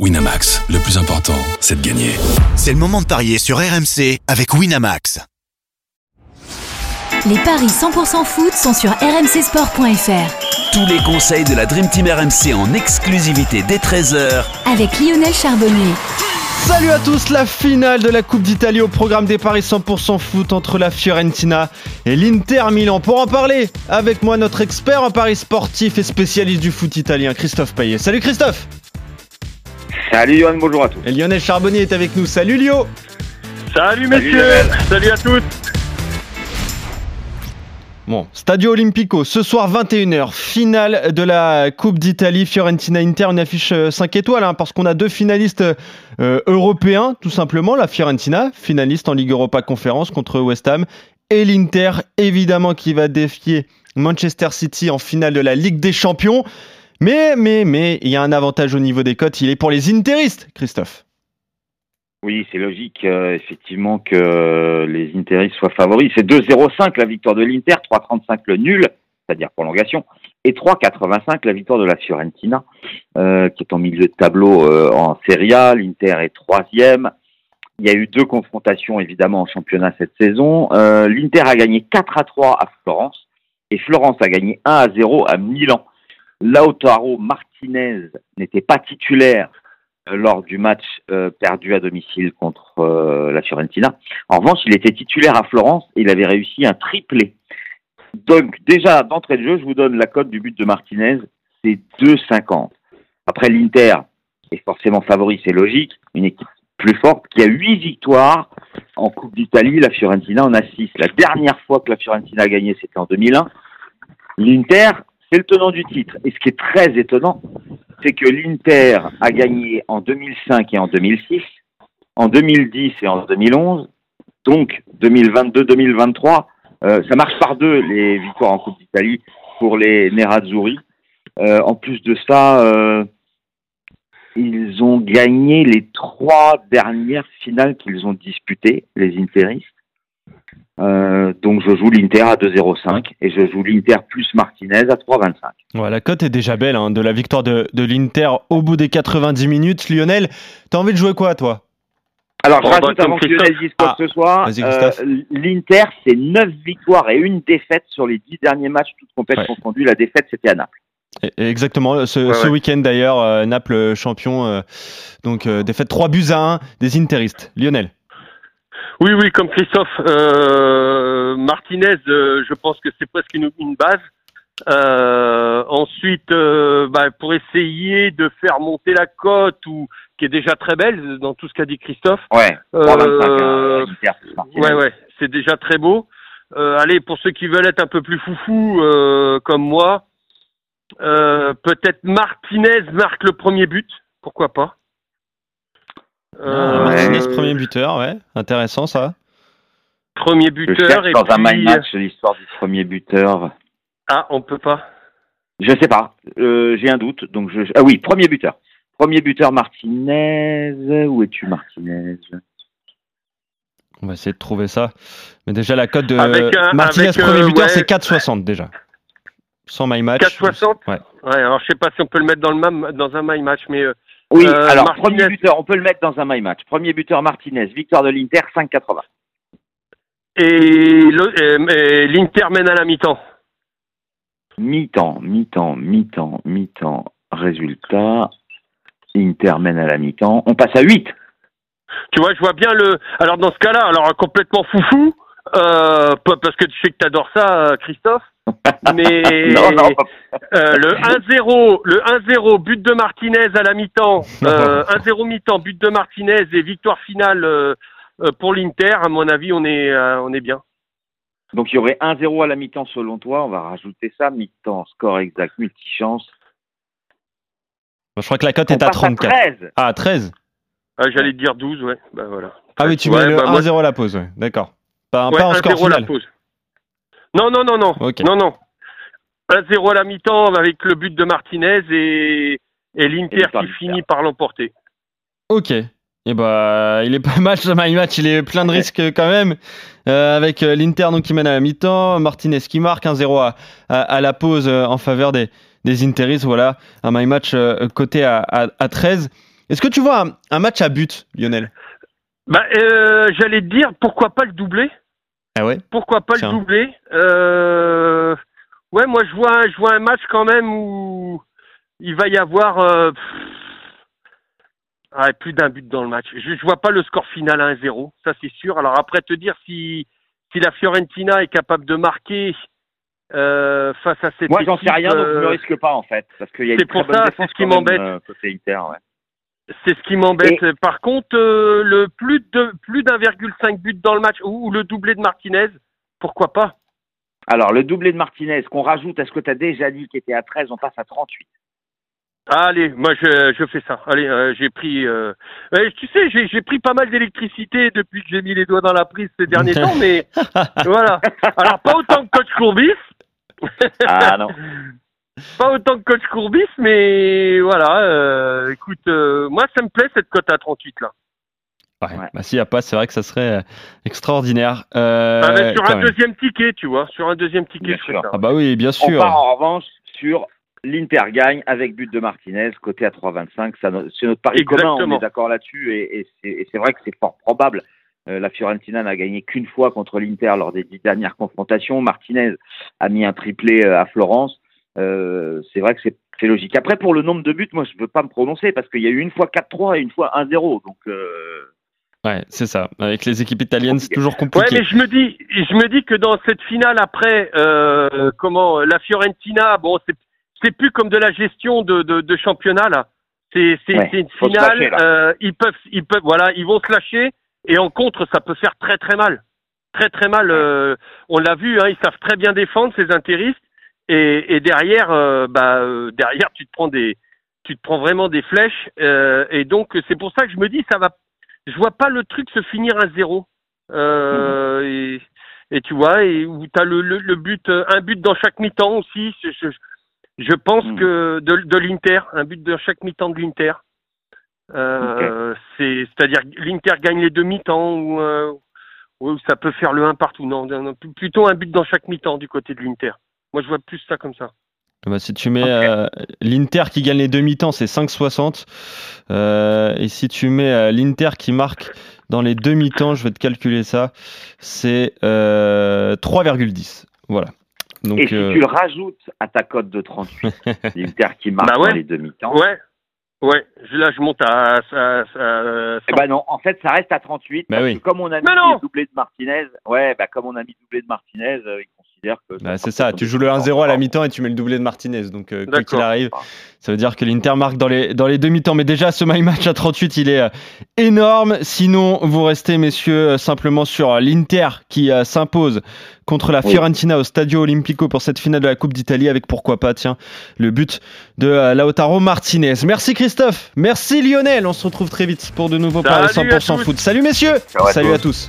Winamax, le plus important, c'est de gagner. C'est le moment de parier sur RMC avec Winamax. Les paris 100% foot sont sur rmcsport.fr. Tous les conseils de la Dream Team RMC en exclusivité dès 13h Avec Lionel Charbonnier. Salut à tous, la finale de la Coupe d'Italie au programme des paris 100% foot entre la Fiorentina et l'Inter Milan. Pour en parler, avec moi notre expert en paris sportif et spécialiste du foot italien, Christophe Payet. Salut Christophe Salut Yohan, bonjour à tous. Et Lionel Charbonnier est avec nous. Salut Lio. Salut messieurs. Salut, à tous. Bon, Stadio Olimpico, ce soir 21h, finale de la Coupe d'Italie, Fiorentina-Inter, une affiche 5 euh, étoiles, hein, parce qu'on a deux finalistes euh, européens, tout simplement, la Fiorentina, finaliste en Ligue Europa Conférence contre West Ham, et l'Inter, évidemment, qui va défier Manchester City en finale de la Ligue des Champions. Mais, mais, mais, il y a un avantage au niveau des cotes, il est pour les interistes, Christophe. Oui, c'est logique, euh, effectivement, que les interistes soient favoris. C'est 2-0-5 la victoire de l'Inter, 3-35 le nul, c'est-à-dire prolongation, et 3-85 la victoire de la Fiorentina, euh, qui est en milieu de tableau euh, en Serie A. L'Inter est troisième. Il y a eu deux confrontations, évidemment, en championnat cette saison. L'Inter a gagné 4 3 à Florence, et Florence a gagné 1 0 à Milan. Lautaro Martinez n'était pas titulaire euh, lors du match euh, perdu à domicile contre euh, la Fiorentina. En revanche, il était titulaire à Florence et il avait réussi un triplé. Donc déjà, d'entrée de jeu, je vous donne la cote du but de Martinez, c'est 2,50. Après, l'Inter est forcément favori, c'est logique, une équipe plus forte qui a 8 victoires en Coupe d'Italie, la Fiorentina en a 6. La dernière fois que la Fiorentina a gagné, c'était en 2001. L'Inter c'est le tenant du titre. Et ce qui est très étonnant, c'est que l'Inter a gagné en 2005 et en 2006, en 2010 et en 2011, donc 2022-2023, euh, ça marche par deux les victoires en Coupe d'Italie pour les Nerazzurri. Euh, en plus de ça, euh, ils ont gagné les trois dernières finales qu'ils ont disputées, les Interistes. Euh, donc je joue l'Inter à 2,05 et je joue l'Inter plus Martinez à 3,25. Ouais, la cote est déjà belle hein, de la victoire de, de l'Inter au bout des 90 minutes. Lionel, t'as envie de jouer quoi toi? Alors, je rajoute avant que Lionel dise quoi que ce soit, euh, l'Inter, c'est 9 victoires et une défaite sur les 10 derniers matchs, toutes compétitions conduites. La défaite, c'était à Naples. Exactement, ce, ce week-end d'ailleurs, euh, Naples champion, donc défaite 3 buts à 1 des Interistes. Lionel oui, oui, comme Christophe euh, Martinez, euh, je pense que c'est presque une, une base. Euh, ensuite, euh, bah, pour essayer de faire monter la cote, ou qui est déjà très belle dans tout ce qu'a dit Christophe. Ouais. Euh, ouais, ouais, c'est déjà très beau. allez, pour ceux qui veulent être un peu plus foufou comme moi, peut-être Martinez marque le premier but, pourquoi pas. Euh, Martinez, premier buteur, ouais. Intéressant ça. Premier buteur. et dans un my match, l'histoire du premier buteur. Ah, on peut pas. Je sais pas. Euh, j'ai un doute. Donc je... Ah oui, premier buteur. Premier buteur Martinez. Où es-tu Martinez? On va essayer de trouver ça. Mais déjà la cote de Martinez premier euh, buteur, c'est 4,60 déjà. Sans my match. 4,60 ouais. ouais. Alors je sais pas si on peut le mettre dans, le dans un my match, mais oui, euh, alors premier buteur, on peut le mettre dans un my match. Premier buteur Martinez, victoire de l'Inter, 5,80. Et l'Inter mène à la mi-temps. Mi-temps, mi-temps, mi-temps, mi-temps. Résultat, Inter mène à la mi-temps. On passe à 8. Tu vois, je vois bien le. Alors dans ce cas-là, alors complètement foufou, euh, parce que tu sais que tu adores ça, Christophe. Mais euh, le 1-0, le 1-0, but de Martinez à la mi-temps, euh, 1-0 mi-temps, but de Martinez et victoire finale euh, euh, pour l'Inter. À mon avis, on est, euh, on est bien. Donc il y aurait 1-0 à la mi-temps selon toi. On va rajouter ça mi-temps, score exact, multichance. je crois que la cote est à 34. À 13. Ah, 13. Ah, J'allais dire 12, ouais. Bah, voilà. Ah oui, tu mets le 1-0 bah, à la pause, ouais. d'accord. Pas, pas en score final. La pause. Non, non, non, non. Non, non. 1-0 à la mi-temps avec le but de Martinez et, et l'Inter qui finit par l'emporter. Ok. Et eh bah, il est pas mal ce match, il est plein de risques quand même. Euh, avec euh, l'Inter donc qui mène à la mi-temps, Martinez qui marque 1-0 à, à, la pause euh, en faveur des, des Interis. Voilà, un my match coté à, à, 13. Est-ce que tu vois un, match à but, Lionel? Bah, euh, J'allais te dire, pourquoi pas le doubler? Ah ouais? Pourquoi pas le doubler? Euh... Ouais, moi je vois, je vois un match quand même où il va y avoir euh, plus d'un but dans le match. Je, ne vois pas le score final à 1-0, ça c'est sûr. Alors après te dire si si la Fiorentina est capable de marquer euh, face à cette Moi j'en sais rien, donc je ne risque pas en fait, parce qu'il y a C'est pour ça, c'est ce qui m'embête. ouais. C'est ce qui m'embête. Par contre, le plus de plus d'un virgule cinq but dans le match ou le doublé de Martinez, pourquoi pas? Alors, le doublé de Martinez, qu'on rajoute à ce que tu as déjà dit qui était à 13, on passe à 38. Allez, moi je, je fais ça. Allez, euh, j'ai pris. Euh... tu sais, j'ai pris pas mal d'électricité depuis que j'ai mis les doigts dans la prise ces derniers temps, mais voilà. Alors pas autant que coach Courbis. ah non. Pas autant que coach Courbis, mais voilà. Euh, écoute, euh, moi ça me plaît cette cote à 38 là. Ouais. Bah, s'il n'y a pas, c'est vrai que ça serait euh, extraordinaire. Euh, ah, bah, sur un deuxième ticket, tu vois. Sur un deuxième ticket. Ah bah oui, bien sûr. On part en revanche sur l'Inter gagne avec but de Martinez, côté à 3,25. C'est notre pari commun, on est d'accord là-dessus. Et, c'est vrai que c'est fort probable. Euh, la Fiorentina n'a gagné qu'une fois contre l'Inter lors des dix dernières confrontations. Martinez a mis un triplé à Florence. C'est vrai que c'est logique. Après, pour le nombre de buts, moi, je ne veux pas me prononcer parce qu'il y a eu une fois 4-3 et une fois 1-0. Donc, Ouais, c'est ça. Avec les équipes italiennes, c'est toujours compliqué. Ouais, mais je me dis, je me dis que dans cette finale après, euh, comment la Fiorentina, bon, c'est c'est plus comme de la gestion de de, de championnat là. C'est c'est une finale. euh, ils peuvent ils peuvent voilà, ils vont se lâcher et en contre, ça peut faire très très mal, très très mal. Euh, on l'a vu, hein, ils savent très bien défendre ces intéristes et, et derrière, euh, bah euh, derrière, tu te prends des tu te prends vraiment des flèches et donc c'est pour ça que je me dis ça va je vois pas le truc se finir à zéro. Euh, et, et, tu vois, et où tu as le, le, but, un but dans chaque mi-temps aussi. Je, je, pense hmm. que de, de l'Inter, un but dans chaque mi-temps de l'Inter. Euh, c'est, c'est-à-dire l'Inter gagne les deux mi-temps ou, euh, ou ça peut faire le 1 partout. Non, non, plutôt un but dans chaque mi-temps du côté de l'Inter. Moi, je vois plus ça comme ça. Bah, si tu mets euh, l'Inter qui gagne les demi-temps, c'est 5,60. Euh, et si tu mets euh, l'Inter qui marque dans les demi-temps, je vais te calculer ça, c'est 3,10. Voilà. Donc, et si tu le rajoutes à ta cote de 38, l'Inter qui marque bah dans les demi-temps. Ouais. Ouais, là je monte à. eh ben non, en fait ça reste à 38. Bah parce que comme on a mis le doublé de Martinez, ouais, bah comme on a mis doublé de Martinez, bah, c'est ça, tu joues le 1-0 à la mi-temps et tu mets le doublé de Martinez. Donc, euh, quoi qu'il arrive, ça veut dire que l'Inter marque dans les, dans les demi-temps. Mais déjà, ce my match à 38, il est euh, énorme. Sinon, vous restez, messieurs, euh, simplement sur l'Inter qui s'impose contre la Fiorentina au Stadio Olimpico pour cette finale de la Coupe d'Italie avec pourquoi pas, tiens, le but de Lautaro Martinez. Merci Christophe, merci Lionel. On se retrouve très vite pour de nouveaux paris 100% foot. Salut messieurs, salut à tous.